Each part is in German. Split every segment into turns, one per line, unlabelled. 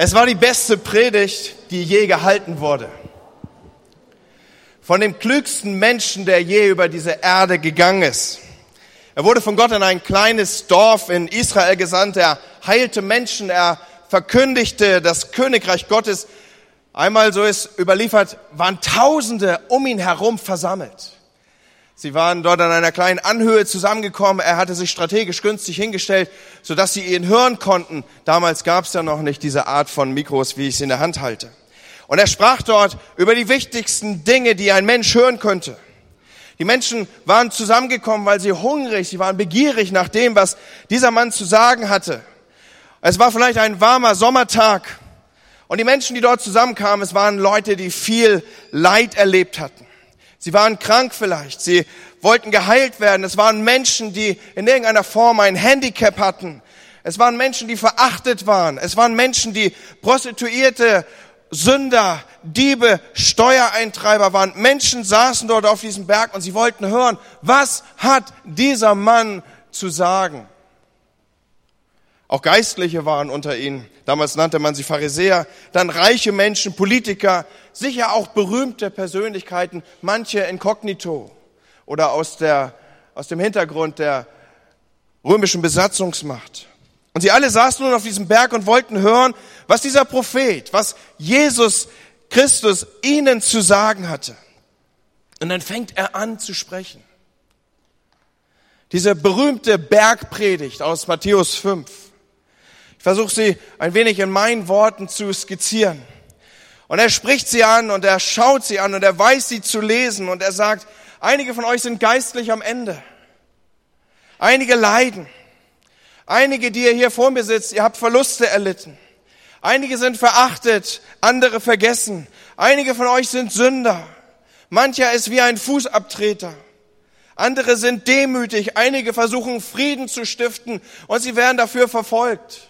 Es war die beste Predigt, die je gehalten wurde. Von dem klügsten Menschen, der je über diese Erde gegangen ist. Er wurde von Gott in ein kleines Dorf in Israel gesandt. Er heilte Menschen. Er verkündigte das Königreich Gottes. Einmal, so ist überliefert, waren Tausende um ihn herum versammelt. Sie waren dort an einer kleinen Anhöhe zusammengekommen. Er hatte sich strategisch günstig hingestellt, sodass sie ihn hören konnten. Damals gab es ja noch nicht diese Art von Mikros, wie ich sie in der Hand halte. Und er sprach dort über die wichtigsten Dinge, die ein Mensch hören könnte. Die Menschen waren zusammengekommen, weil sie hungrig, sie waren begierig nach dem, was dieser Mann zu sagen hatte. Es war vielleicht ein warmer Sommertag. Und die Menschen, die dort zusammenkamen, es waren Leute, die viel Leid erlebt hatten. Sie waren krank vielleicht. Sie wollten geheilt werden. Es waren Menschen, die in irgendeiner Form ein Handicap hatten. Es waren Menschen, die verachtet waren. Es waren Menschen, die Prostituierte, Sünder, Diebe, Steuereintreiber waren. Menschen saßen dort auf diesem Berg und sie wollten hören, was hat dieser Mann zu sagen? Auch Geistliche waren unter ihnen. Damals nannte man sie Pharisäer. Dann reiche Menschen, Politiker, sicher auch berühmte Persönlichkeiten, manche inkognito oder aus, der, aus dem Hintergrund der römischen Besatzungsmacht. Und sie alle saßen nun auf diesem Berg und wollten hören, was dieser Prophet, was Jesus Christus ihnen zu sagen hatte. Und dann fängt er an zu sprechen. Diese berühmte Bergpredigt aus Matthäus 5. Versuche sie ein wenig in meinen Worten zu skizzieren. Und er spricht sie an und er schaut sie an und er weiß sie zu lesen und er sagt, einige von euch sind geistlich am Ende. Einige leiden. Einige, die ihr hier vor mir sitzt, ihr habt Verluste erlitten. Einige sind verachtet, andere vergessen. Einige von euch sind Sünder. Mancher ist wie ein Fußabtreter. Andere sind demütig. Einige versuchen Frieden zu stiften und sie werden dafür verfolgt.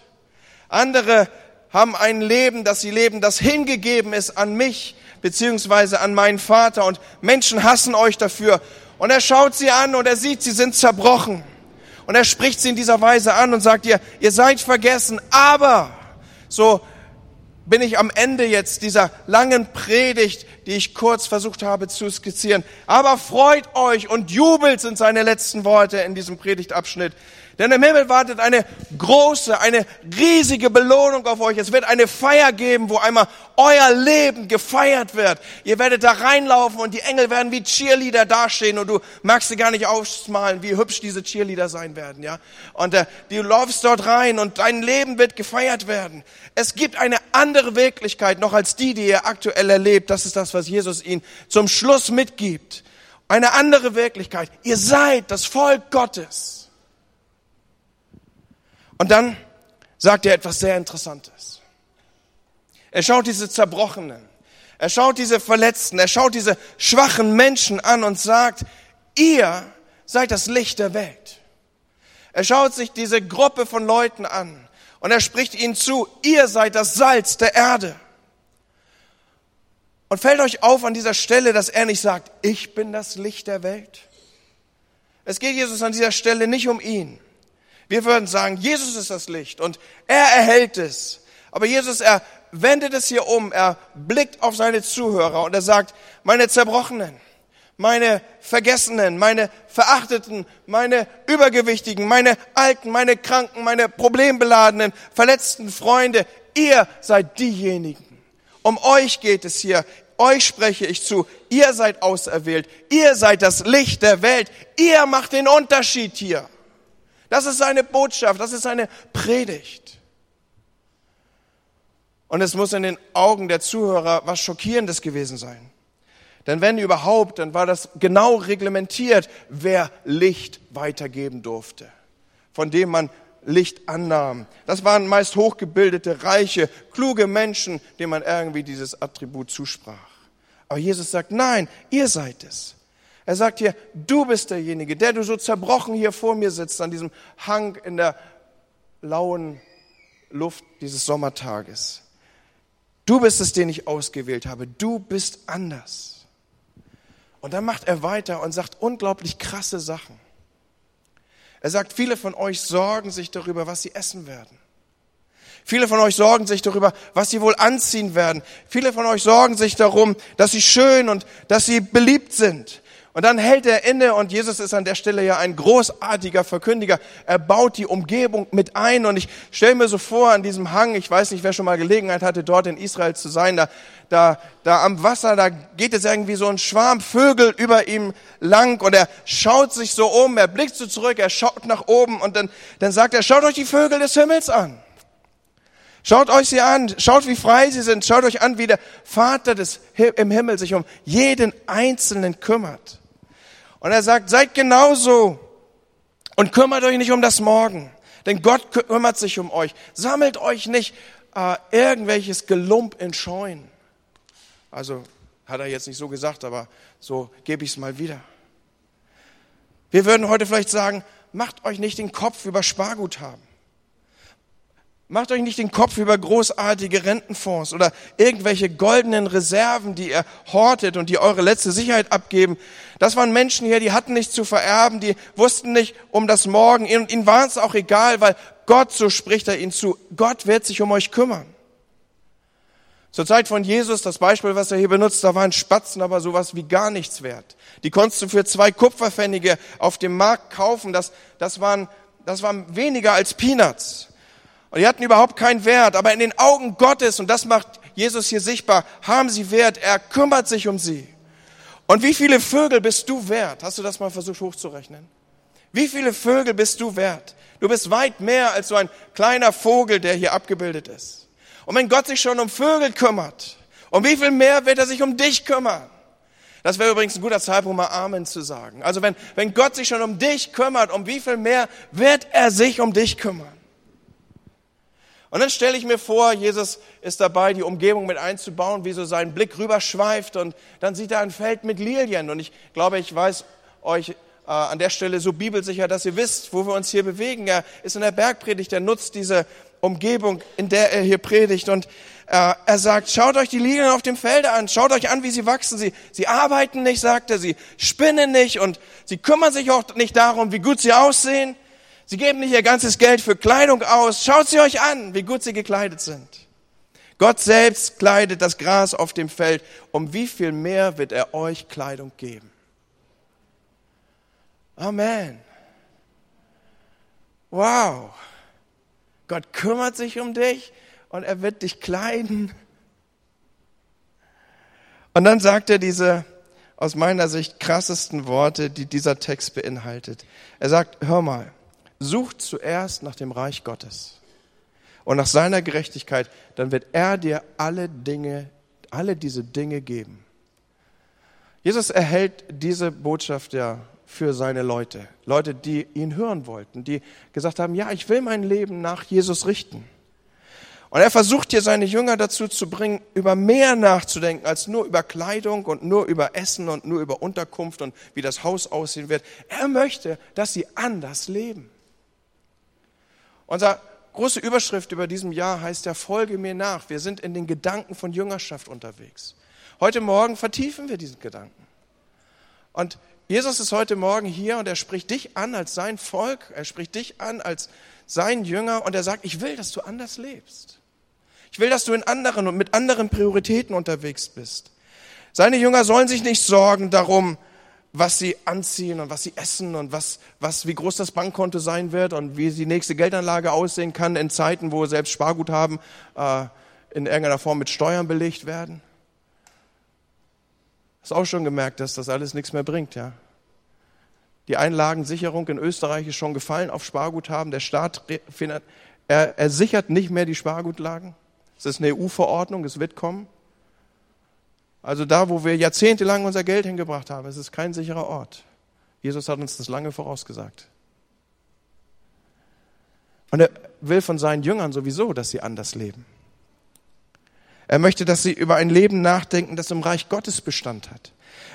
Andere haben ein Leben, das sie leben, das hingegeben ist an mich beziehungsweise an meinen Vater und Menschen hassen euch dafür. Und er schaut sie an und er sieht, sie sind zerbrochen. Und er spricht sie in dieser Weise an und sagt ihr, ihr seid vergessen, aber so bin ich am Ende jetzt dieser langen Predigt, die ich kurz versucht habe zu skizzieren. Aber freut euch und jubelt sind seine letzten Worte in diesem Predigtabschnitt. Denn im Himmel wartet eine große, eine riesige Belohnung auf euch. Es wird eine Feier geben, wo einmal euer Leben gefeiert wird. Ihr werdet da reinlaufen und die Engel werden wie Cheerleader dastehen und du magst dir gar nicht ausmalen, wie hübsch diese Cheerleader sein werden, ja. Und äh, du läufst dort rein und dein Leben wird gefeiert werden. Es gibt eine andere Wirklichkeit noch als die, die ihr aktuell erlebt. Das ist das, was Jesus ihnen zum Schluss mitgibt. Eine andere Wirklichkeit. Ihr seid das Volk Gottes. Und dann sagt er etwas sehr Interessantes. Er schaut diese Zerbrochenen, er schaut diese Verletzten, er schaut diese schwachen Menschen an und sagt, ihr seid das Licht der Welt. Er schaut sich diese Gruppe von Leuten an und er spricht ihnen zu, ihr seid das Salz der Erde. Und fällt euch auf an dieser Stelle, dass er nicht sagt, ich bin das Licht der Welt. Es geht Jesus an dieser Stelle nicht um ihn. Wir würden sagen, Jesus ist das Licht und er erhält es. Aber Jesus, er wendet es hier um, er blickt auf seine Zuhörer und er sagt, meine Zerbrochenen, meine Vergessenen, meine Verachteten, meine Übergewichtigen, meine Alten, meine Kranken, meine Problembeladenen, verletzten Freunde, ihr seid diejenigen. Um euch geht es hier. Euch spreche ich zu. Ihr seid auserwählt. Ihr seid das Licht der Welt. Ihr macht den Unterschied hier. Das ist seine Botschaft, das ist seine Predigt. Und es muss in den Augen der Zuhörer was Schockierendes gewesen sein. Denn wenn überhaupt, dann war das genau reglementiert, wer Licht weitergeben durfte, von dem man Licht annahm. Das waren meist hochgebildete, reiche, kluge Menschen, denen man irgendwie dieses Attribut zusprach. Aber Jesus sagt, nein, ihr seid es. Er sagt hier, du bist derjenige, der du so zerbrochen hier vor mir sitzt, an diesem Hang in der lauen Luft dieses Sommertages. Du bist es, den ich ausgewählt habe. Du bist anders. Und dann macht er weiter und sagt unglaublich krasse Sachen. Er sagt, viele von euch sorgen sich darüber, was sie essen werden. Viele von euch sorgen sich darüber, was sie wohl anziehen werden. Viele von euch sorgen sich darum, dass sie schön und dass sie beliebt sind. Und dann hält er inne und Jesus ist an der Stelle ja ein großartiger Verkündiger. Er baut die Umgebung mit ein und ich stelle mir so vor an diesem Hang, ich weiß nicht, wer schon mal Gelegenheit hatte, dort in Israel zu sein, da, da, da am Wasser, da geht es irgendwie so ein Schwarm Vögel über ihm lang und er schaut sich so um, er blickt so zurück, er schaut nach oben und dann, dann sagt er, schaut euch die Vögel des Himmels an. Schaut euch sie an, schaut wie frei sie sind, schaut euch an, wie der Vater des, im Himmel sich um jeden Einzelnen kümmert. Und er sagt, seid genauso und kümmert euch nicht um das Morgen, denn Gott kümmert sich um euch. Sammelt euch nicht äh, irgendwelches Gelump in Scheunen. Also hat er jetzt nicht so gesagt, aber so gebe ich es mal wieder. Wir würden heute vielleicht sagen, macht euch nicht den Kopf über Sparguthaben. Macht euch nicht den Kopf über großartige Rentenfonds oder irgendwelche goldenen Reserven, die ihr hortet und die eure letzte Sicherheit abgeben. Das waren Menschen hier, die hatten nichts zu vererben, die wussten nicht um das Morgen. Und ihnen war es auch egal, weil Gott, so spricht er ihnen zu, Gott wird sich um euch kümmern. Zur Zeit von Jesus, das Beispiel, was er hier benutzt, da waren Spatzen aber sowas wie gar nichts wert. Die konntest du für zwei Kupferpfennige auf dem Markt kaufen. Das, das, waren, das waren weniger als Peanuts. Und die hatten überhaupt keinen Wert, aber in den Augen Gottes, und das macht Jesus hier sichtbar, haben sie Wert. Er kümmert sich um sie. Und wie viele Vögel bist du wert? Hast du das mal versucht hochzurechnen? Wie viele Vögel bist du wert? Du bist weit mehr als so ein kleiner Vogel, der hier abgebildet ist. Und wenn Gott sich schon um Vögel kümmert, um wie viel mehr wird er sich um dich kümmern? Das wäre übrigens ein guter Zeitpunkt, mal Amen zu sagen. Also wenn, wenn Gott sich schon um dich kümmert, um wie viel mehr wird er sich um dich kümmern? Und dann stelle ich mir vor, Jesus ist dabei, die Umgebung mit einzubauen, wie so sein Blick rüberschweift und dann sieht er ein Feld mit Lilien. Und ich glaube, ich weiß euch äh, an der Stelle so bibelsicher, dass ihr wisst, wo wir uns hier bewegen. Er ist in der Bergpredigt, er nutzt diese Umgebung, in der er hier predigt. Und äh, er sagt, schaut euch die Lilien auf dem Felde an, schaut euch an, wie sie wachsen. Sie, sie arbeiten nicht, sagt er, sie spinnen nicht und sie kümmern sich auch nicht darum, wie gut sie aussehen. Sie geben nicht ihr ganzes Geld für Kleidung aus. Schaut sie euch an, wie gut sie gekleidet sind. Gott selbst kleidet das Gras auf dem Feld. Um wie viel mehr wird er euch Kleidung geben? Amen. Wow. Gott kümmert sich um dich und er wird dich kleiden. Und dann sagt er diese aus meiner Sicht krassesten Worte, die dieser Text beinhaltet. Er sagt, hör mal, Sucht zuerst nach dem Reich Gottes und nach seiner Gerechtigkeit, dann wird er dir alle Dinge, alle diese Dinge geben. Jesus erhält diese Botschaft ja für seine Leute, Leute, die ihn hören wollten, die gesagt haben, ja, ich will mein Leben nach Jesus richten. Und er versucht hier seine Jünger dazu zu bringen, über mehr nachzudenken als nur über Kleidung und nur über Essen und nur über Unterkunft und wie das Haus aussehen wird. Er möchte, dass sie anders leben. Unsere große Überschrift über diesem Jahr heißt ja, folge mir nach. Wir sind in den Gedanken von Jüngerschaft unterwegs. Heute Morgen vertiefen wir diesen Gedanken. Und Jesus ist heute Morgen hier und er spricht dich an als sein Volk, er spricht dich an als sein Jünger und er sagt, ich will, dass du anders lebst. Ich will, dass du in anderen und mit anderen Prioritäten unterwegs bist. Seine Jünger sollen sich nicht sorgen darum, was sie anziehen und was sie essen und was, was, wie groß das Bankkonto sein wird und wie die nächste Geldanlage aussehen kann in Zeiten, wo selbst Sparguthaben äh, in irgendeiner Form mit Steuern belegt werden. Hast auch schon gemerkt, dass das alles nichts mehr bringt, ja? Die Einlagensicherung in Österreich ist schon gefallen auf Sparguthaben. Der Staat er, er sichert nicht mehr die Spargutlagen. Es ist eine EU-Verordnung, es wird kommen. Also da, wo wir jahrzehntelang unser Geld hingebracht haben, es ist kein sicherer Ort. Jesus hat uns das lange vorausgesagt. Und er will von seinen Jüngern sowieso, dass sie anders leben. Er möchte, dass sie über ein Leben nachdenken, das im Reich Gottes Bestand hat.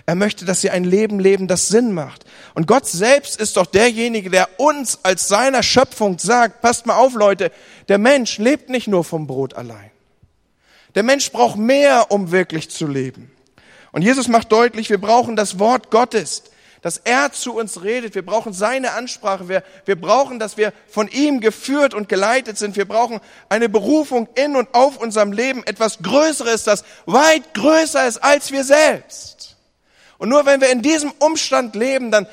Er möchte, dass sie ein Leben leben, das Sinn macht. Und Gott selbst ist doch derjenige, der uns als seiner Schöpfung sagt, passt mal auf Leute, der Mensch lebt nicht nur vom Brot allein. Der Mensch braucht mehr, um wirklich zu leben. Und Jesus macht deutlich, wir brauchen das Wort Gottes. dass er zu uns redet. Wir brauchen seine Ansprache. Wir, wir brauchen, dass wir von ihm geführt und geleitet sind. Wir brauchen eine Berufung in und auf unserem Leben, etwas Größeres, das weit größer ist als wir selbst. Und nur wenn wir in diesem Umstand leben, dann,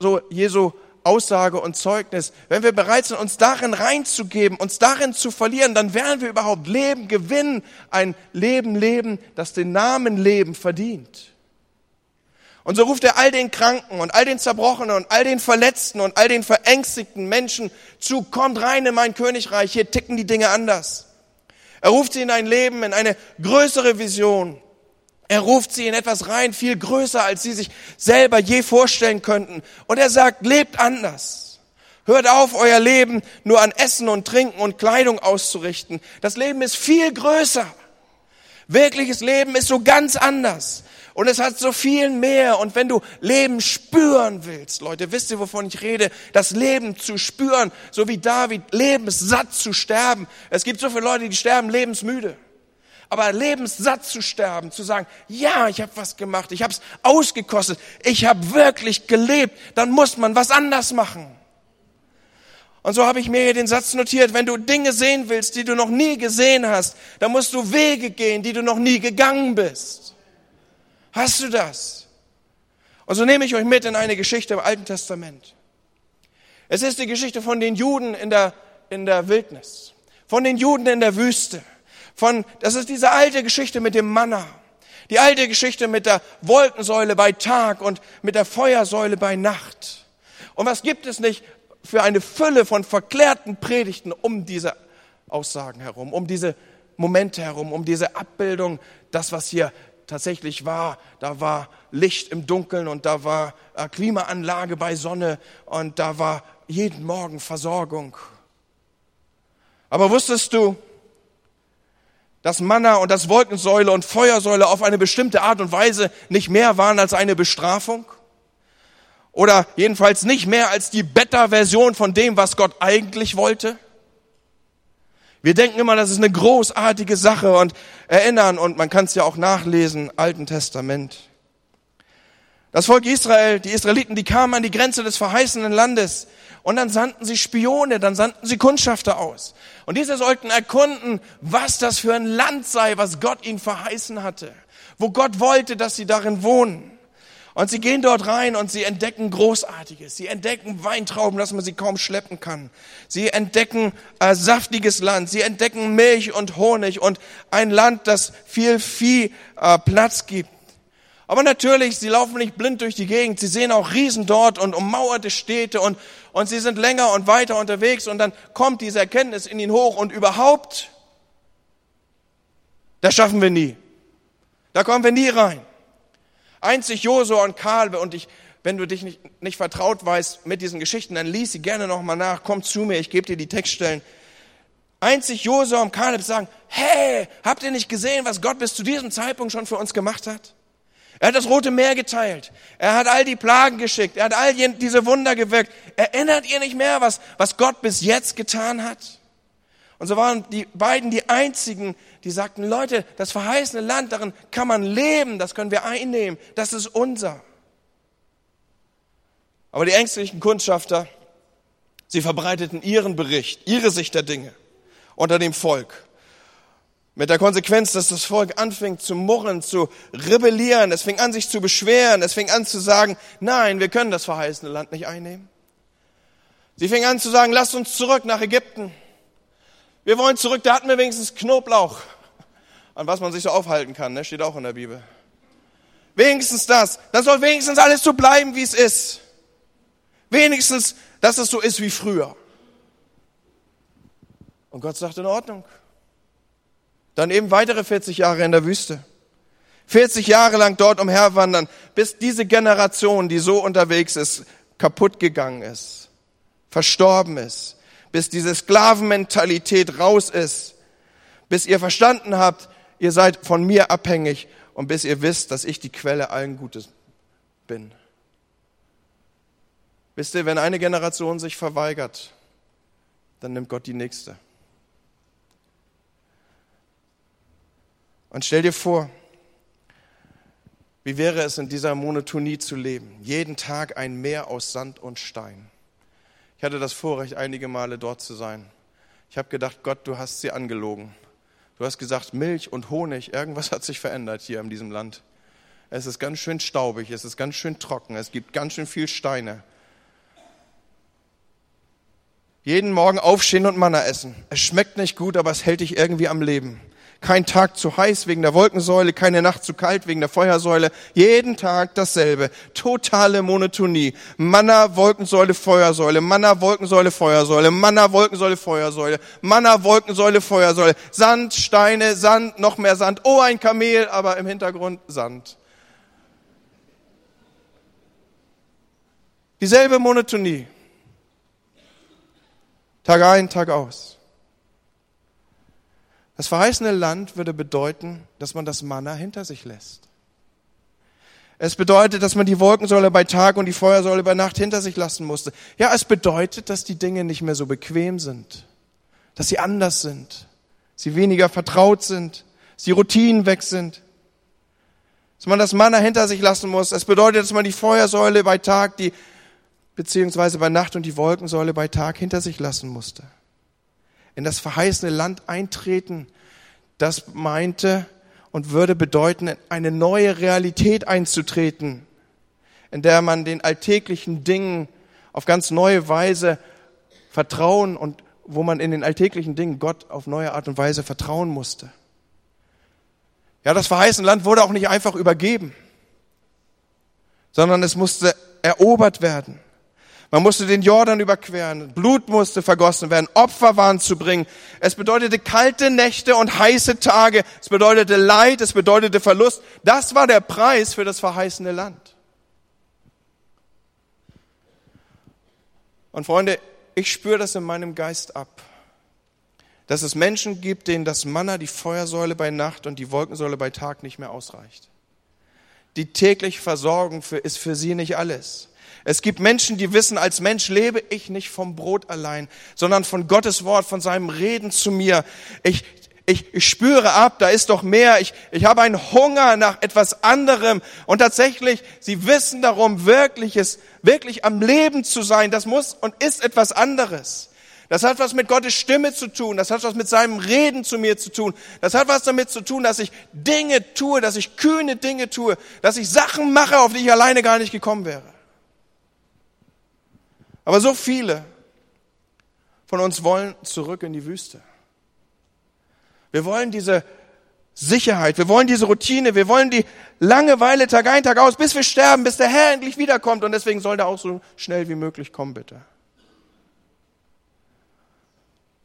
so Jesu Aussage und Zeugnis, wenn wir bereit sind, uns darin reinzugeben, uns darin zu verlieren, dann werden wir überhaupt Leben gewinnen, ein Leben leben, das den Namen Leben verdient. Und so ruft er all den Kranken und all den Zerbrochenen und all den Verletzten und all den verängstigten Menschen zu, kommt rein in mein Königreich, hier ticken die Dinge anders. Er ruft sie in ein Leben, in eine größere Vision. Er ruft sie in etwas rein, viel größer, als sie sich selber je vorstellen könnten. Und er sagt, lebt anders. Hört auf, euer Leben nur an Essen und Trinken und Kleidung auszurichten. Das Leben ist viel größer. Wirkliches Leben ist so ganz anders. Und es hat so viel mehr. Und wenn du Leben spüren willst, Leute, wisst ihr, wovon ich rede? Das Leben zu spüren, so wie David, lebenssatt zu sterben. Es gibt so viele Leute, die sterben lebensmüde aber lebenssatt zu sterben, zu sagen, ja, ich habe was gemacht, ich habe es ausgekostet, ich habe wirklich gelebt, dann muss man was anders machen. Und so habe ich mir hier den Satz notiert, wenn du Dinge sehen willst, die du noch nie gesehen hast, dann musst du Wege gehen, die du noch nie gegangen bist. Hast du das? Und so nehme ich euch mit in eine Geschichte im Alten Testament. Es ist die Geschichte von den Juden in der, in der Wildnis, von den Juden in der Wüste von, das ist diese alte Geschichte mit dem Manna. Die alte Geschichte mit der Wolkensäule bei Tag und mit der Feuersäule bei Nacht. Und was gibt es nicht für eine Fülle von verklärten Predigten um diese Aussagen herum, um diese Momente herum, um diese Abbildung, das, was hier tatsächlich war. Da war Licht im Dunkeln und da war äh, Klimaanlage bei Sonne und da war jeden Morgen Versorgung. Aber wusstest du, dass Manna und das Wolkensäule und Feuersäule auf eine bestimmte Art und Weise nicht mehr waren als eine Bestrafung? Oder jedenfalls nicht mehr als die Beta-Version von dem, was Gott eigentlich wollte? Wir denken immer, das ist eine großartige Sache und erinnern, und man kann es ja auch nachlesen, Alten Testament. Das Volk Israel, die Israeliten, die kamen an die Grenze des verheißenen Landes. Und dann sandten sie Spione, dann sandten sie Kundschafter aus. Und diese sollten erkunden, was das für ein Land sei, was Gott ihnen verheißen hatte. Wo Gott wollte, dass sie darin wohnen. Und sie gehen dort rein und sie entdecken Großartiges. Sie entdecken Weintrauben, dass man sie kaum schleppen kann. Sie entdecken äh, saftiges Land. Sie entdecken Milch und Honig und ein Land, das viel Vieh äh, Platz gibt. Aber natürlich, sie laufen nicht blind durch die Gegend. Sie sehen auch Riesen dort und ummauerte Städte und, und sie sind länger und weiter unterwegs und dann kommt diese Erkenntnis in ihn hoch und überhaupt, das schaffen wir nie. Da kommen wir nie rein. Einzig Josua und Kalbe und ich, wenn du dich nicht, nicht vertraut weißt mit diesen Geschichten, dann lies sie gerne nochmal nach, komm zu mir, ich gebe dir die Textstellen. Einzig Josua und Kaleb sagen, hey, habt ihr nicht gesehen, was Gott bis zu diesem Zeitpunkt schon für uns gemacht hat? Er hat das Rote Meer geteilt. Er hat all die Plagen geschickt. Er hat all diese Wunder gewirkt. Erinnert ihr nicht mehr, was, was Gott bis jetzt getan hat? Und so waren die beiden die einzigen, die sagten, Leute, das verheißene Land, darin kann man leben, das können wir einnehmen, das ist unser. Aber die ängstlichen Kundschafter, sie verbreiteten ihren Bericht, ihre Sicht der Dinge unter dem Volk. Mit der Konsequenz, dass das Volk anfing zu murren, zu rebellieren. Es fing an, sich zu beschweren. Es fing an zu sagen, nein, wir können das verheißene Land nicht einnehmen. Sie fing an zu sagen, lasst uns zurück nach Ägypten. Wir wollen zurück, da hatten wir wenigstens Knoblauch. An was man sich so aufhalten kann, ne? steht auch in der Bibel. Wenigstens das. Dann soll wenigstens alles so bleiben, wie es ist. Wenigstens, dass es so ist wie früher. Und Gott sagt in Ordnung. Dann eben weitere 40 Jahre in der Wüste. 40 Jahre lang dort umherwandern, bis diese Generation, die so unterwegs ist, kaputt gegangen ist, verstorben ist, bis diese Sklavenmentalität raus ist, bis ihr verstanden habt, ihr seid von mir abhängig und bis ihr wisst, dass ich die Quelle allen Gutes bin. Wisst ihr, wenn eine Generation sich verweigert, dann nimmt Gott die nächste. Und stell dir vor, Wie wäre es in dieser Monotonie zu leben? Jeden Tag ein Meer aus Sand und Stein. Ich hatte das Vorrecht, einige Male dort zu sein. Ich habe gedacht, Gott, du hast sie angelogen. Du hast gesagt, Milch und Honig, irgendwas hat sich verändert hier in diesem Land. Es ist ganz schön staubig, es ist ganz schön trocken, es gibt ganz schön viel Steine. Jeden Morgen aufstehen und Manna essen. Es schmeckt nicht gut, aber es hält dich irgendwie am Leben. Kein Tag zu heiß wegen der Wolkensäule, keine Nacht zu kalt wegen der Feuersäule. Jeden Tag dasselbe. Totale Monotonie. Manna, Wolkensäule, Feuersäule. Manna, Wolkensäule, Feuersäule. Manna, Wolkensäule, Feuersäule. Manna, Wolkensäule, Feuersäule. Sand, Steine, Sand, noch mehr Sand. Oh, ein Kamel, aber im Hintergrund Sand. Dieselbe Monotonie. Tag ein, Tag aus. Das verheißene Land würde bedeuten, dass man das Manna hinter sich lässt. Es bedeutet, dass man die Wolkensäule bei Tag und die Feuersäule bei Nacht hinter sich lassen musste. Ja, es bedeutet, dass die Dinge nicht mehr so bequem sind, dass sie anders sind, sie weniger vertraut sind, die Routinen weg sind, dass man das Manna hinter sich lassen muss. Es bedeutet, dass man die Feuersäule bei Tag, die beziehungsweise bei Nacht und die Wolkensäule bei Tag hinter sich lassen musste in das verheißene Land eintreten, das meinte und würde bedeuten, eine neue Realität einzutreten, in der man den alltäglichen Dingen auf ganz neue Weise vertrauen und wo man in den alltäglichen Dingen Gott auf neue Art und Weise vertrauen musste. Ja, das verheißene Land wurde auch nicht einfach übergeben, sondern es musste erobert werden. Man musste den Jordan überqueren, Blut musste vergossen werden, Opfer waren zu bringen. Es bedeutete kalte Nächte und heiße Tage. Es bedeutete Leid, es bedeutete Verlust. Das war der Preis für das verheißene Land. Und Freunde, ich spüre das in meinem Geist ab, dass es Menschen gibt, denen das Manna, die Feuersäule bei Nacht und die Wolkensäule bei Tag nicht mehr ausreicht. Die tägliche Versorgung für, ist für sie nicht alles. Es gibt Menschen, die wissen, als Mensch lebe ich nicht vom Brot allein, sondern von Gottes Wort, von seinem Reden zu mir. Ich, ich, ich spüre ab, da ist doch mehr. Ich, ich habe einen Hunger nach etwas anderem. Und tatsächlich, sie wissen darum, wirkliches, wirklich am Leben zu sein. Das muss und ist etwas anderes. Das hat was mit Gottes Stimme zu tun. Das hat was mit seinem Reden zu mir zu tun. Das hat was damit zu tun, dass ich Dinge tue, dass ich kühne Dinge tue, dass ich Sachen mache, auf die ich alleine gar nicht gekommen wäre. Aber so viele von uns wollen zurück in die Wüste. Wir wollen diese Sicherheit, wir wollen diese Routine, wir wollen die Langeweile Tag ein, Tag aus, bis wir sterben, bis der Herr endlich wiederkommt. Und deswegen soll der auch so schnell wie möglich kommen, bitte.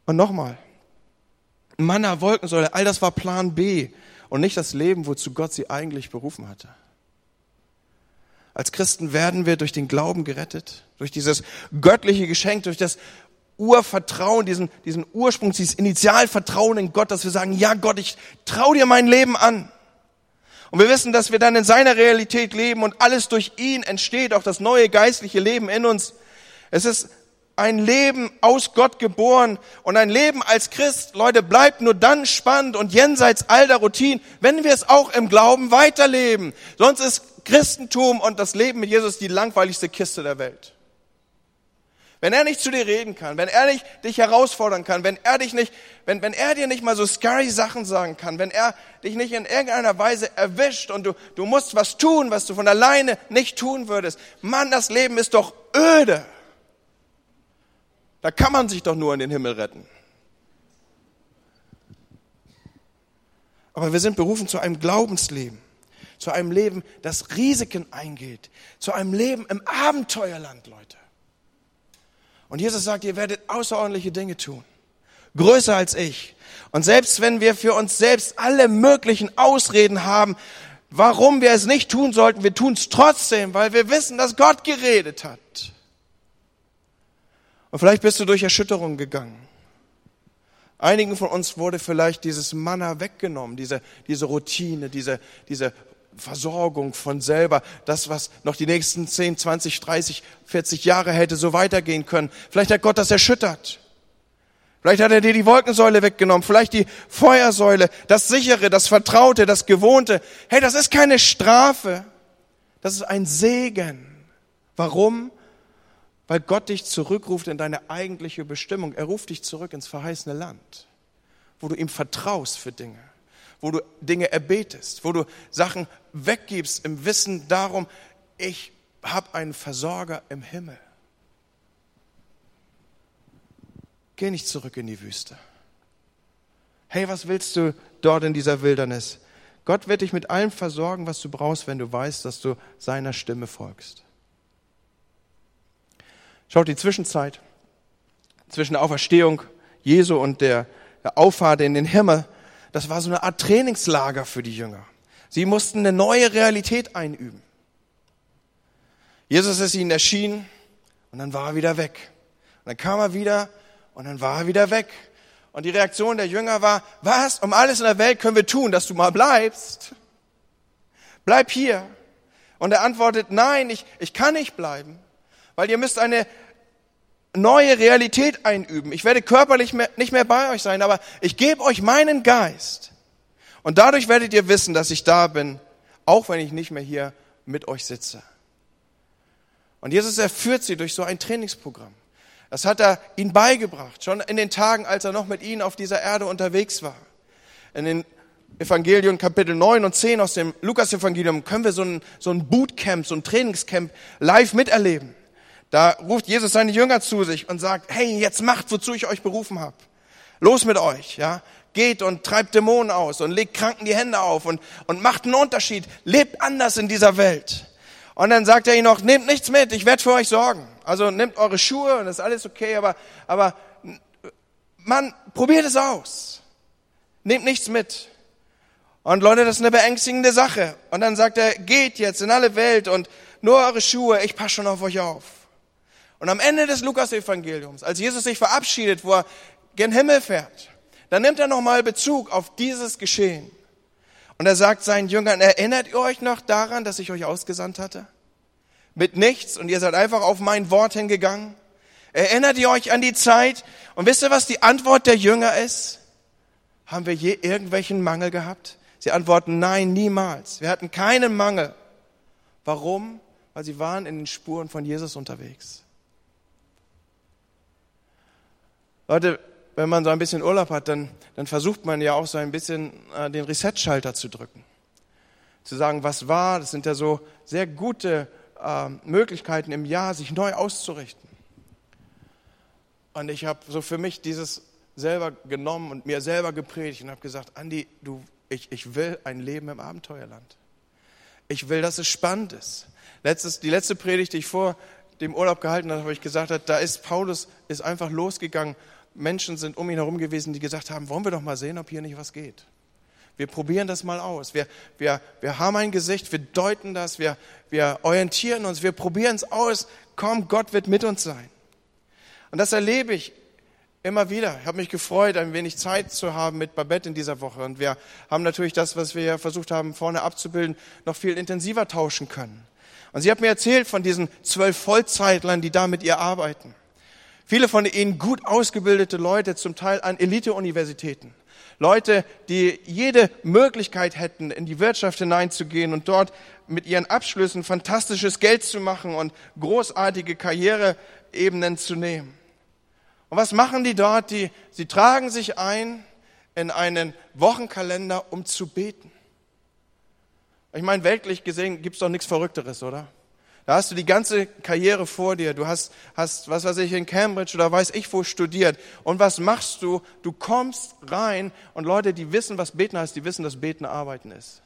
Und nochmal, Manna, Wolkensäule, all das war Plan B und nicht das Leben, wozu Gott sie eigentlich berufen hatte. Als Christen werden wir durch den Glauben gerettet, durch dieses göttliche Geschenk, durch das Urvertrauen, diesen, diesen Ursprung, dieses Initialvertrauen in Gott, dass wir sagen, ja Gott, ich trau dir mein Leben an. Und wir wissen, dass wir dann in seiner Realität leben und alles durch ihn entsteht, auch das neue geistliche Leben in uns. Es ist ein Leben aus Gott geboren und ein Leben als Christ, Leute, bleibt nur dann spannend und jenseits all der Routinen, wenn wir es auch im Glauben weiterleben. Sonst ist Christentum und das Leben mit Jesus die langweiligste Kiste der Welt. Wenn er nicht zu dir reden kann, wenn er nicht dich herausfordern kann, wenn er dich nicht, wenn, wenn er dir nicht mal so scary Sachen sagen kann, wenn er dich nicht in irgendeiner Weise erwischt und du, du musst was tun, was du von alleine nicht tun würdest. Mann, das Leben ist doch öde. Da kann man sich doch nur in den Himmel retten. Aber wir sind berufen zu einem Glaubensleben zu einem Leben, das Risiken eingeht, zu einem Leben im Abenteuerland, Leute. Und Jesus sagt, ihr werdet außerordentliche Dinge tun, größer als ich. Und selbst wenn wir für uns selbst alle möglichen Ausreden haben, warum wir es nicht tun sollten, wir tun es trotzdem, weil wir wissen, dass Gott geredet hat. Und vielleicht bist du durch Erschütterung gegangen. Einigen von uns wurde vielleicht dieses Manna weggenommen, diese, diese Routine, diese, diese Versorgung von selber, das, was noch die nächsten 10, 20, 30, 40 Jahre hätte so weitergehen können. Vielleicht hat Gott das erschüttert. Vielleicht hat er dir die Wolkensäule weggenommen, vielleicht die Feuersäule, das sichere, das vertraute, das gewohnte. Hey, das ist keine Strafe. Das ist ein Segen. Warum? Weil Gott dich zurückruft in deine eigentliche Bestimmung. Er ruft dich zurück ins verheißene Land, wo du ihm vertraust für Dinge, wo du Dinge erbetest, wo du Sachen weggibst im Wissen darum, ich habe einen Versorger im Himmel. Geh nicht zurück in die Wüste. Hey, was willst du dort in dieser Wildnis? Gott wird dich mit allem versorgen, was du brauchst, wenn du weißt, dass du seiner Stimme folgst. Schaut die Zwischenzeit zwischen der Auferstehung Jesu und der Auffahrt in den Himmel. Das war so eine Art Trainingslager für die Jünger. Sie mussten eine neue Realität einüben. Jesus ist ihnen erschienen und dann war er wieder weg. Und dann kam er wieder und dann war er wieder weg. Und die Reaktion der Jünger war, was um alles in der Welt können wir tun, dass du mal bleibst? Bleib hier. Und er antwortet, nein, ich, ich kann nicht bleiben weil ihr müsst eine neue Realität einüben. Ich werde körperlich nicht mehr bei euch sein, aber ich gebe euch meinen Geist. Und dadurch werdet ihr wissen, dass ich da bin, auch wenn ich nicht mehr hier mit euch sitze. Und Jesus erführt sie durch so ein Trainingsprogramm. Das hat er ihnen beigebracht, schon in den Tagen, als er noch mit ihnen auf dieser Erde unterwegs war. In den Evangelien Kapitel 9 und 10 aus dem Lukas-Evangelium können wir so ein, so ein Bootcamp, so ein Trainingscamp live miterleben. Da ruft Jesus seine Jünger zu sich und sagt, hey, jetzt macht, wozu ich euch berufen habe. Los mit euch, ja. Geht und treibt Dämonen aus und legt Kranken die Hände auf und, und macht einen Unterschied. Lebt anders in dieser Welt. Und dann sagt er ihnen noch, nehmt nichts mit, ich werde für euch sorgen. Also nehmt eure Schuhe und ist alles okay, aber, aber man, probiert es aus. Nehmt nichts mit. Und Leute, das ist eine beängstigende Sache. Und dann sagt er, geht jetzt in alle Welt und nur eure Schuhe, ich passe schon auf euch auf. Und am Ende des Lukas-Evangeliums, als Jesus sich verabschiedet, wo er gen Himmel fährt, dann nimmt er nochmal Bezug auf dieses Geschehen. Und er sagt seinen Jüngern, erinnert ihr euch noch daran, dass ich euch ausgesandt hatte? Mit nichts und ihr seid einfach auf mein Wort hingegangen? Erinnert ihr euch an die Zeit? Und wisst ihr, was die Antwort der Jünger ist? Haben wir je irgendwelchen Mangel gehabt? Sie antworten, nein, niemals. Wir hatten keinen Mangel. Warum? Weil sie waren in den Spuren von Jesus unterwegs. Leute, wenn man so ein bisschen Urlaub hat, dann, dann versucht man ja auch so ein bisschen äh, den Reset-Schalter zu drücken. Zu sagen, was war, das sind ja so sehr gute äh, Möglichkeiten im Jahr, sich neu auszurichten. Und ich habe so für mich dieses selber genommen und mir selber gepredigt und habe gesagt, Andi, du, ich, ich will ein Leben im Abenteuerland. Ich will, dass es spannend ist. Letztes, die letzte Predigt, die ich vor dem Urlaub gehalten habe, habe ich gesagt, da ist Paulus ist einfach losgegangen Menschen sind um ihn herum gewesen, die gesagt haben, wollen wir doch mal sehen, ob hier nicht was geht. Wir probieren das mal aus. Wir, wir, wir haben ein Gesicht, wir deuten das, wir, wir orientieren uns, wir probieren es aus. Komm, Gott wird mit uns sein. Und das erlebe ich immer wieder. Ich habe mich gefreut, ein wenig Zeit zu haben mit Babette in dieser Woche. Und wir haben natürlich das, was wir versucht haben, vorne abzubilden, noch viel intensiver tauschen können. Und sie hat mir erzählt von diesen zwölf Vollzeitlern, die da mit ihr arbeiten. Viele von ihnen gut ausgebildete Leute, zum Teil an Elite-Universitäten. Leute, die jede Möglichkeit hätten, in die Wirtschaft hineinzugehen und dort mit ihren Abschlüssen fantastisches Geld zu machen und großartige Karriereebenen zu nehmen. Und was machen die dort? Die, sie tragen sich ein in einen Wochenkalender, um zu beten. Ich meine, weltlich gesehen gibt's doch nichts Verrückteres, oder? Da hast du die ganze Karriere vor dir. Du hast, hast, was weiß ich, in Cambridge oder weiß ich wo studiert. Und was machst du? Du kommst rein und Leute, die wissen, was Beten heißt, die wissen, dass Beten Arbeiten ist.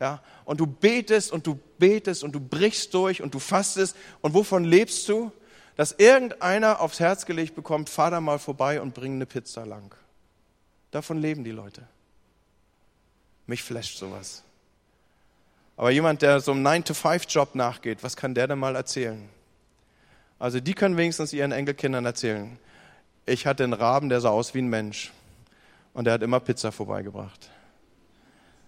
Ja, und du betest und du betest und du brichst durch und du fastest. Und wovon lebst du? Dass irgendeiner aufs Herz gelegt bekommt, fahr da mal vorbei und bring eine Pizza lang. Davon leben die Leute. Mich flasht sowas. Aber jemand, der so einem 9-to-5-Job nachgeht, was kann der denn mal erzählen? Also die können wenigstens ihren Enkelkindern erzählen. Ich hatte einen Raben, der sah aus wie ein Mensch. Und der hat immer Pizza vorbeigebracht.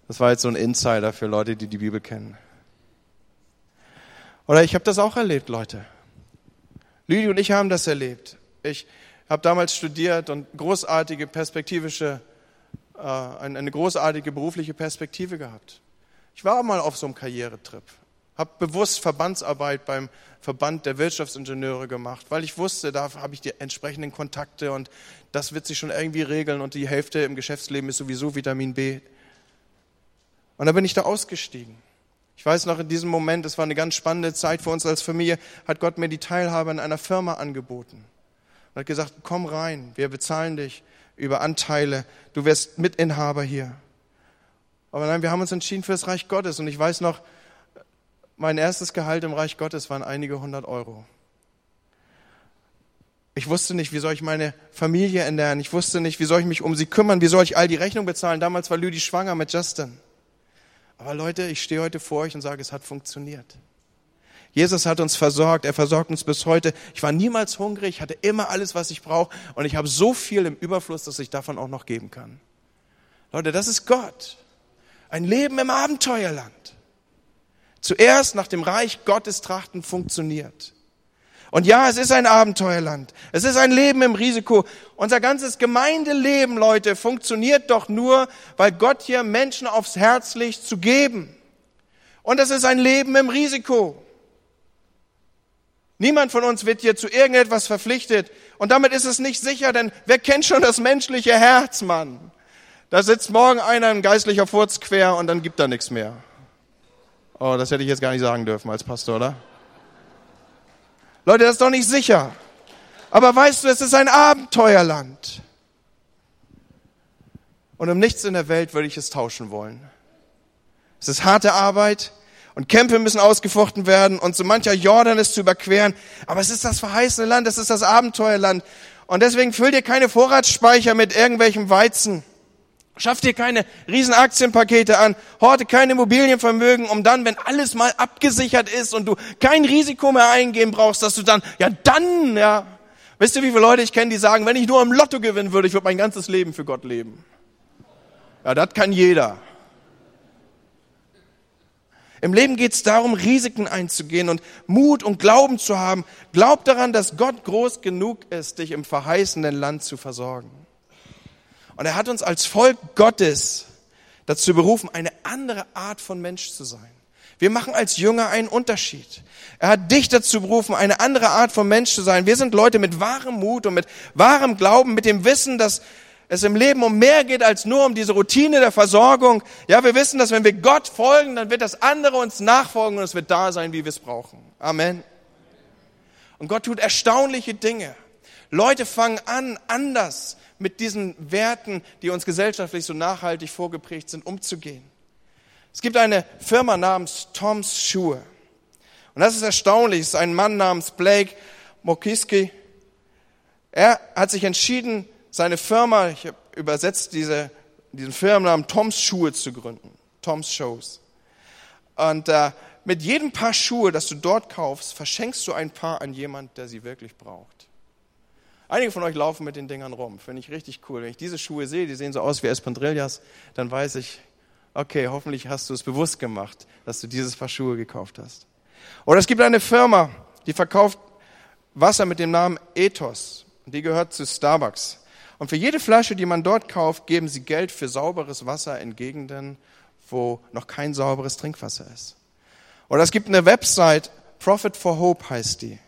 Das war jetzt so ein Insider für Leute, die die Bibel kennen. Oder ich habe das auch erlebt, Leute. Lüdi und ich haben das erlebt. Ich habe damals studiert und großartige perspektivische, äh, eine großartige berufliche Perspektive gehabt. Ich war mal auf so einem Karrieretrip. Habe bewusst Verbandsarbeit beim Verband der Wirtschaftsingenieure gemacht, weil ich wusste, da habe ich die entsprechenden Kontakte und das wird sich schon irgendwie regeln und die Hälfte im Geschäftsleben ist sowieso Vitamin B. Und da bin ich da ausgestiegen. Ich weiß noch in diesem Moment, es war eine ganz spannende Zeit für uns als Familie, hat Gott mir die Teilhabe in einer Firma angeboten. Und hat gesagt, komm rein, wir bezahlen dich über Anteile, du wirst Mitinhaber hier. Aber nein, wir haben uns entschieden für das Reich Gottes. Und ich weiß noch, mein erstes Gehalt im Reich Gottes waren einige hundert Euro. Ich wusste nicht, wie soll ich meine Familie ernähren. Ich wusste nicht, wie soll ich mich um sie kümmern. Wie soll ich all die Rechnung bezahlen. Damals war Lüdi schwanger mit Justin. Aber Leute, ich stehe heute vor euch und sage, es hat funktioniert. Jesus hat uns versorgt, er versorgt uns bis heute. Ich war niemals hungrig, ich hatte immer alles, was ich brauche und ich habe so viel im Überfluss, dass ich davon auch noch geben kann. Leute, das ist Gott. Ein Leben im Abenteuerland. Zuerst nach dem Reich Gottes trachten funktioniert. Und ja, es ist ein Abenteuerland. Es ist ein Leben im Risiko. Unser ganzes Gemeindeleben, Leute, funktioniert doch nur, weil Gott hier Menschen aufs Herz legt zu geben. Und es ist ein Leben im Risiko. Niemand von uns wird hier zu irgendetwas verpflichtet. Und damit ist es nicht sicher, denn wer kennt schon das menschliche Herz, Mann? Da sitzt morgen einer ein geistlicher Furz quer und dann gibt er nichts mehr. Oh, das hätte ich jetzt gar nicht sagen dürfen als Pastor, oder? Leute, das ist doch nicht sicher. Aber weißt du, es ist ein Abenteuerland. Und um nichts in der Welt würde ich es tauschen wollen. Es ist harte Arbeit und Kämpfe müssen ausgefochten werden und so mancher Jordan ist zu überqueren. Aber es ist das verheißene Land, es ist das Abenteuerland. Und deswegen füll dir keine Vorratsspeicher mit irgendwelchem Weizen. Schaff dir keine riesen Aktienpakete an, horte kein Immobilienvermögen, um dann, wenn alles mal abgesichert ist und du kein Risiko mehr eingehen brauchst, dass du dann, ja dann, ja. Wisst ihr, wie viele Leute ich kenne, die sagen, wenn ich nur im Lotto gewinnen würde, ich würde mein ganzes Leben für Gott leben. Ja, das kann jeder. Im Leben geht es darum, Risiken einzugehen und Mut und Glauben zu haben. Glaub daran, dass Gott groß genug ist, dich im verheißenen Land zu versorgen. Und er hat uns als Volk Gottes dazu berufen, eine andere Art von Mensch zu sein. Wir machen als Jünger einen Unterschied. Er hat dich dazu berufen, eine andere Art von Mensch zu sein. Wir sind Leute mit wahrem Mut und mit wahrem Glauben, mit dem Wissen, dass es im Leben um mehr geht als nur um diese Routine der Versorgung. Ja, wir wissen, dass wenn wir Gott folgen, dann wird das andere uns nachfolgen und es wird da sein, wie wir es brauchen. Amen. Und Gott tut erstaunliche Dinge. Leute fangen an, anders mit diesen Werten, die uns gesellschaftlich so nachhaltig vorgeprägt sind, umzugehen. Es gibt eine Firma namens Toms Schuhe. Und das ist erstaunlich. Es ist ein Mann namens Blake Mokiski. Er hat sich entschieden, seine Firma, ich habe übersetzt diese, diesen Firmennamen Toms Schuhe zu gründen. Toms Shows. Und äh, mit jedem Paar Schuhe, das du dort kaufst, verschenkst du ein Paar an jemand, der sie wirklich braucht. Einige von euch laufen mit den Dingern rum. Finde ich richtig cool. Wenn ich diese Schuhe sehe, die sehen so aus wie Espandrillas, dann weiß ich, okay, hoffentlich hast du es bewusst gemacht, dass du dieses Paar Schuhe gekauft hast. Oder es gibt eine Firma, die verkauft Wasser mit dem Namen Ethos. Die gehört zu Starbucks. Und für jede Flasche, die man dort kauft, geben sie Geld für sauberes Wasser in Gegenden, wo noch kein sauberes Trinkwasser ist. Oder es gibt eine Website, Profit for Hope heißt die.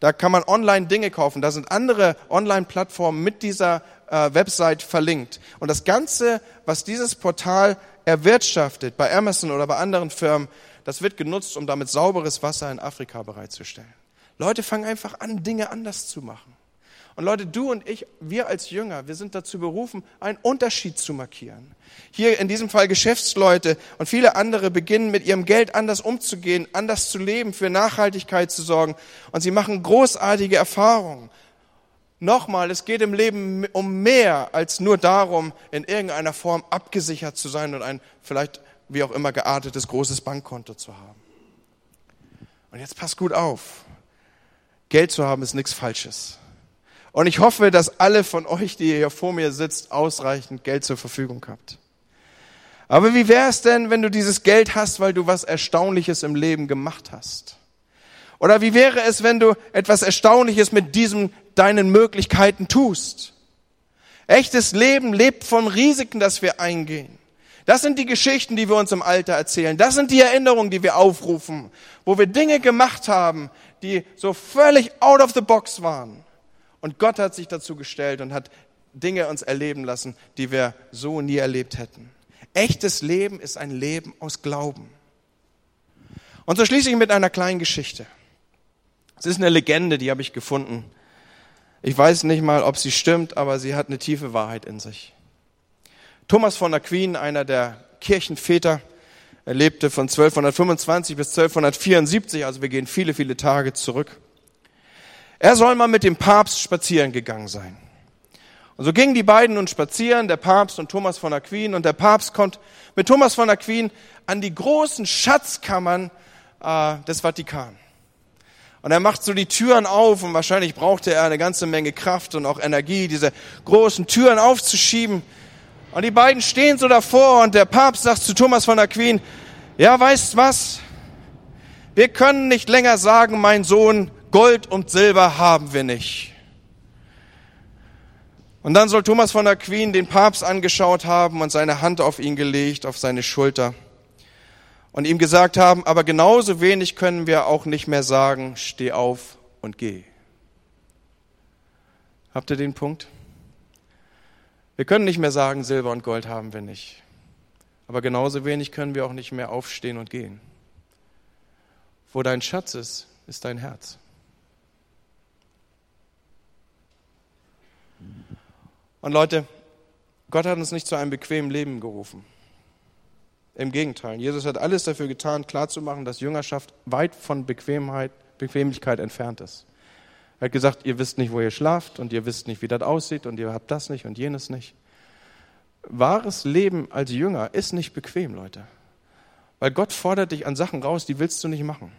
Da kann man online Dinge kaufen. Da sind andere Online-Plattformen mit dieser äh, Website verlinkt. Und das Ganze, was dieses Portal erwirtschaftet, bei Amazon oder bei anderen Firmen, das wird genutzt, um damit sauberes Wasser in Afrika bereitzustellen. Leute fangen einfach an, Dinge anders zu machen. Und Leute, du und ich, wir als Jünger, wir sind dazu berufen, einen Unterschied zu markieren. Hier in diesem Fall Geschäftsleute und viele andere beginnen mit ihrem Geld anders umzugehen, anders zu leben, für Nachhaltigkeit zu sorgen. Und sie machen großartige Erfahrungen. Nochmal, es geht im Leben um mehr als nur darum, in irgendeiner Form abgesichert zu sein und ein vielleicht wie auch immer geartetes großes Bankkonto zu haben. Und jetzt passt gut auf. Geld zu haben ist nichts Falsches. Und ich hoffe, dass alle von euch, die hier vor mir sitzt, ausreichend Geld zur Verfügung habt. Aber wie wäre es denn, wenn du dieses Geld hast, weil du was Erstaunliches im Leben gemacht hast? Oder wie wäre es, wenn du etwas Erstaunliches mit diesen deinen Möglichkeiten tust? Echtes Leben lebt von Risiken, das wir eingehen. Das sind die Geschichten, die wir uns im Alter erzählen. Das sind die Erinnerungen, die wir aufrufen, wo wir Dinge gemacht haben, die so völlig out of the box waren. Und Gott hat sich dazu gestellt und hat Dinge uns erleben lassen, die wir so nie erlebt hätten. Echtes Leben ist ein Leben aus Glauben. Und so schließe ich mit einer kleinen Geschichte. Es ist eine Legende, die habe ich gefunden. Ich weiß nicht mal, ob sie stimmt, aber sie hat eine tiefe Wahrheit in sich. Thomas von Aquin, einer der Kirchenväter, er lebte von 1225 bis 1274, also wir gehen viele, viele Tage zurück. Er soll mal mit dem Papst spazieren gegangen sein. Und so gingen die beiden nun spazieren, der Papst und Thomas von Aquin, und der Papst kommt mit Thomas von Aquin an die großen Schatzkammern äh, des Vatikan. Und er macht so die Türen auf und wahrscheinlich brauchte er eine ganze Menge Kraft und auch Energie, diese großen Türen aufzuschieben. Und die beiden stehen so davor und der Papst sagt zu Thomas von Aquin, ja, weißt was? Wir können nicht länger sagen, mein Sohn, Gold und Silber haben wir nicht. Und dann soll Thomas von Aquin den Papst angeschaut haben und seine Hand auf ihn gelegt, auf seine Schulter. Und ihm gesagt haben, aber genauso wenig können wir auch nicht mehr sagen, steh auf und geh. Habt ihr den Punkt? Wir können nicht mehr sagen, Silber und Gold haben wir nicht. Aber genauso wenig können wir auch nicht mehr aufstehen und gehen. Wo dein Schatz ist, ist dein Herz. Und Leute, Gott hat uns nicht zu einem bequemen Leben gerufen. Im Gegenteil, Jesus hat alles dafür getan, klarzumachen, dass Jüngerschaft weit von Bequemheit, Bequemlichkeit entfernt ist. Er hat gesagt, ihr wisst nicht, wo ihr schlaft und ihr wisst nicht, wie das aussieht und ihr habt das nicht und jenes nicht. Wahres Leben als Jünger ist nicht bequem, Leute. Weil Gott fordert dich an Sachen raus, die willst du nicht machen.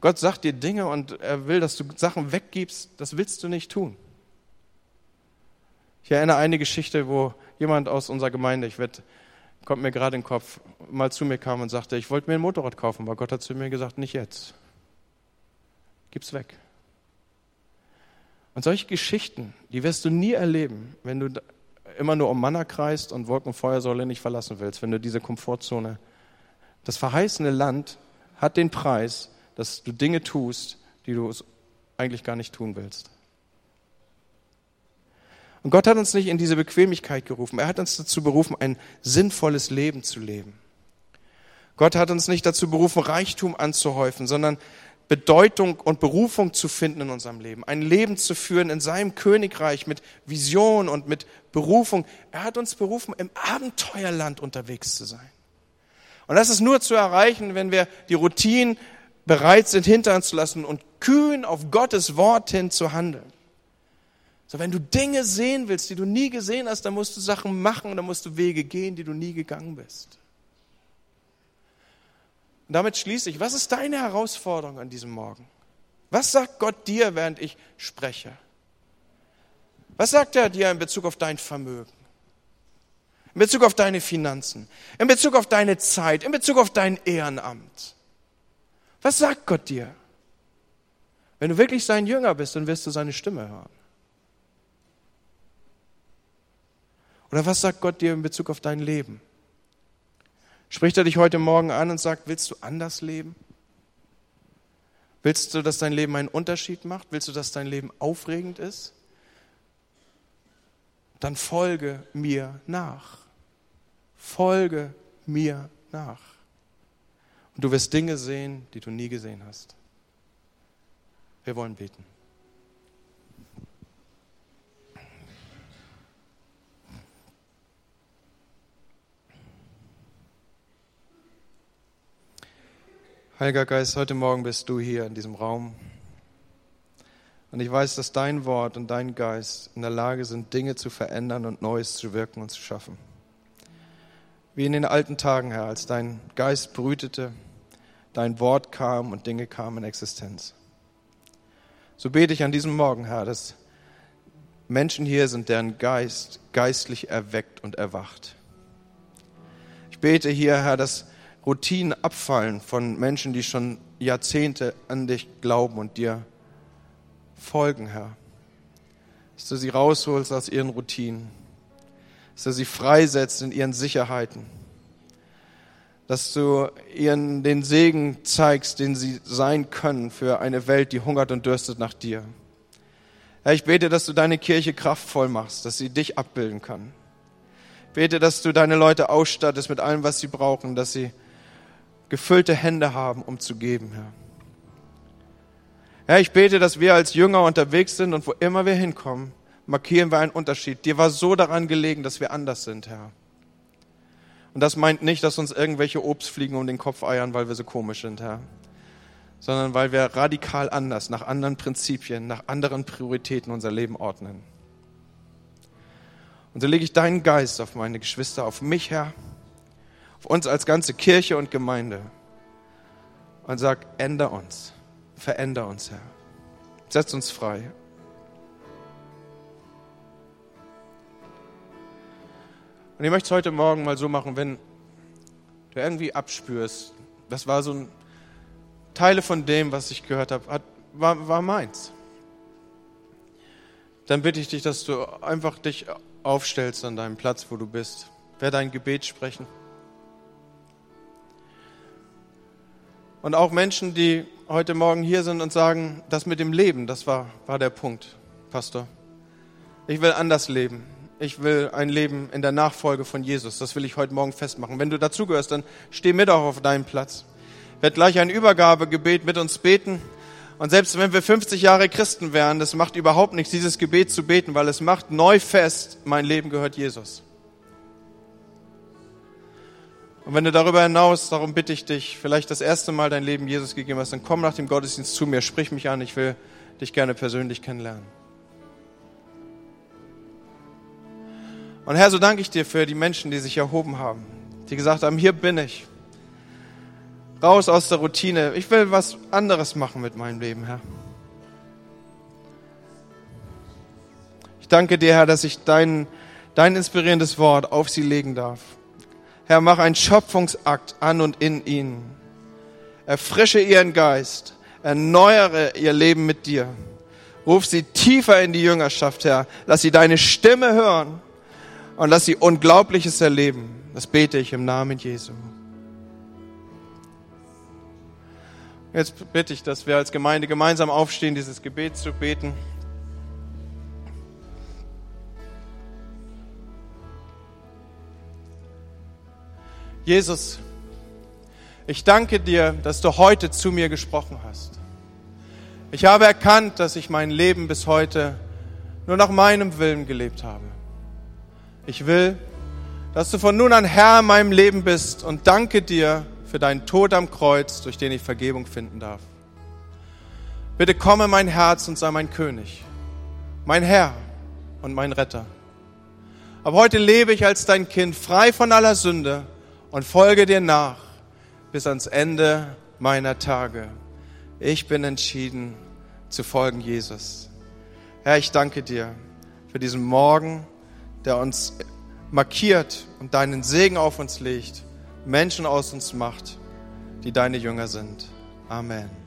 Gott sagt dir Dinge und er will, dass du Sachen weggibst, das willst du nicht tun. Ich erinnere eine Geschichte, wo jemand aus unserer Gemeinde, ich werde, kommt mir gerade in den Kopf, mal zu mir kam und sagte, ich wollte mir ein Motorrad kaufen, aber Gott hat zu mir gesagt, nicht jetzt. Gib's weg. Und solche Geschichten, die wirst du nie erleben, wenn du immer nur um Manna kreist und Wolken und Feuersäule nicht verlassen willst, wenn du diese Komfortzone. Das verheißene Land hat den Preis, dass du Dinge tust, die du eigentlich gar nicht tun willst. Und Gott hat uns nicht in diese Bequemlichkeit gerufen. Er hat uns dazu berufen, ein sinnvolles Leben zu leben. Gott hat uns nicht dazu berufen, Reichtum anzuhäufen, sondern Bedeutung und Berufung zu finden in unserem Leben, ein Leben zu führen in seinem Königreich mit Vision und mit Berufung. Er hat uns berufen, im Abenteuerland unterwegs zu sein. Und das ist nur zu erreichen, wenn wir die Routinen bereit sind, hinter uns zu lassen und kühn auf Gottes Wort hin zu handeln. So, wenn du Dinge sehen willst, die du nie gesehen hast, dann musst du Sachen machen, dann musst du Wege gehen, die du nie gegangen bist. Und damit schließe ich, was ist deine Herausforderung an diesem Morgen? Was sagt Gott dir, während ich spreche? Was sagt er dir in Bezug auf dein Vermögen? In Bezug auf deine Finanzen? In Bezug auf deine Zeit? In Bezug auf dein Ehrenamt? Was sagt Gott dir? Wenn du wirklich sein Jünger bist, dann wirst du seine Stimme hören. Oder was sagt Gott dir in Bezug auf dein Leben? Spricht er dich heute Morgen an und sagt, willst du anders leben? Willst du, dass dein Leben einen Unterschied macht? Willst du, dass dein Leben aufregend ist? Dann folge mir nach. Folge mir nach. Und du wirst Dinge sehen, die du nie gesehen hast. Wir wollen beten. Heiliger Geist, heute Morgen bist du hier in diesem Raum. Und ich weiß, dass dein Wort und dein Geist in der Lage sind, Dinge zu verändern und Neues zu wirken und zu schaffen. Wie in den alten Tagen, Herr, als dein Geist brütete, dein Wort kam und Dinge kamen in Existenz. So bete ich an diesem Morgen, Herr, dass Menschen hier sind, deren Geist geistlich erweckt und erwacht. Ich bete hier, Herr, dass Routinen abfallen von Menschen, die schon Jahrzehnte an dich glauben und dir folgen, Herr. Dass du sie rausholst aus ihren Routinen. Dass du sie freisetzt in ihren Sicherheiten. dass du ihnen den Segen zeigst, den sie sein können für eine Welt, die hungert und dürstet nach dir. Herr, ich bete, dass du deine Kirche kraftvoll machst, dass sie dich abbilden kann. Ich bete, dass du deine Leute ausstattest mit allem, was sie brauchen, dass sie gefüllte Hände haben, um zu geben, Herr. Herr, ich bete, dass wir als Jünger unterwegs sind und wo immer wir hinkommen, markieren wir einen Unterschied. Dir war so daran gelegen, dass wir anders sind, Herr. Und das meint nicht, dass uns irgendwelche Obstfliegen um den Kopf eiern, weil wir so komisch sind, Herr. Sondern weil wir radikal anders, nach anderen Prinzipien, nach anderen Prioritäten unser Leben ordnen. Und so lege ich deinen Geist auf meine Geschwister, auf mich, Herr, uns als ganze Kirche und Gemeinde und sag, änder uns, veränder uns, Herr. Setz uns frei. Und ich möchte es heute Morgen mal so machen, wenn du irgendwie abspürst, das war so ein Teile von dem, was ich gehört habe, hat, war, war meins. Dann bitte ich dich, dass du einfach dich aufstellst an deinem Platz, wo du bist. Werde ein Gebet sprechen. Und auch Menschen, die heute Morgen hier sind und sagen, das mit dem Leben, das war, war der Punkt, Pastor. Ich will anders leben ich will ein Leben in der Nachfolge von Jesus. Das will ich heute Morgen festmachen. Wenn du dazugehörst, dann steh mit auch auf deinem Platz. Ich werde gleich ein Übergabegebet mit uns beten. Und selbst wenn wir 50 Jahre Christen wären, das macht überhaupt nichts, dieses Gebet zu beten, weil es macht neu fest, mein Leben gehört Jesus. Und wenn du darüber hinaus, darum bitte ich dich, vielleicht das erste Mal dein Leben Jesus gegeben hast, dann komm nach dem Gottesdienst zu mir, sprich mich an, ich will dich gerne persönlich kennenlernen. Und Herr, so danke ich dir für die Menschen, die sich erhoben haben, die gesagt haben, hier bin ich. Raus aus der Routine. Ich will was anderes machen mit meinem Leben, Herr. Ich danke dir, Herr, dass ich dein, dein inspirierendes Wort auf sie legen darf. Herr, mach einen Schöpfungsakt an und in ihnen. Erfrische ihren Geist. Erneuere ihr Leben mit dir. Ruf sie tiefer in die Jüngerschaft, Herr. Lass sie deine Stimme hören und lass sie Unglaubliches erleben. Das bete ich im Namen Jesu. Jetzt bitte ich, dass wir als Gemeinde gemeinsam aufstehen, dieses Gebet zu beten. Jesus, ich danke dir, dass du heute zu mir gesprochen hast. Ich habe erkannt, dass ich mein Leben bis heute nur nach meinem Willen gelebt habe. Ich will, dass du von nun an Herr in meinem Leben bist und danke dir für deinen Tod am Kreuz, durch den ich Vergebung finden darf. Bitte komme mein Herz und sei mein König, mein Herr und mein Retter. Ab heute lebe ich als dein Kind, frei von aller Sünde und folge dir nach bis ans Ende meiner Tage. Ich bin entschieden zu folgen, Jesus. Herr, ich danke dir für diesen Morgen der uns markiert und deinen Segen auf uns legt, Menschen aus uns macht, die deine Jünger sind. Amen.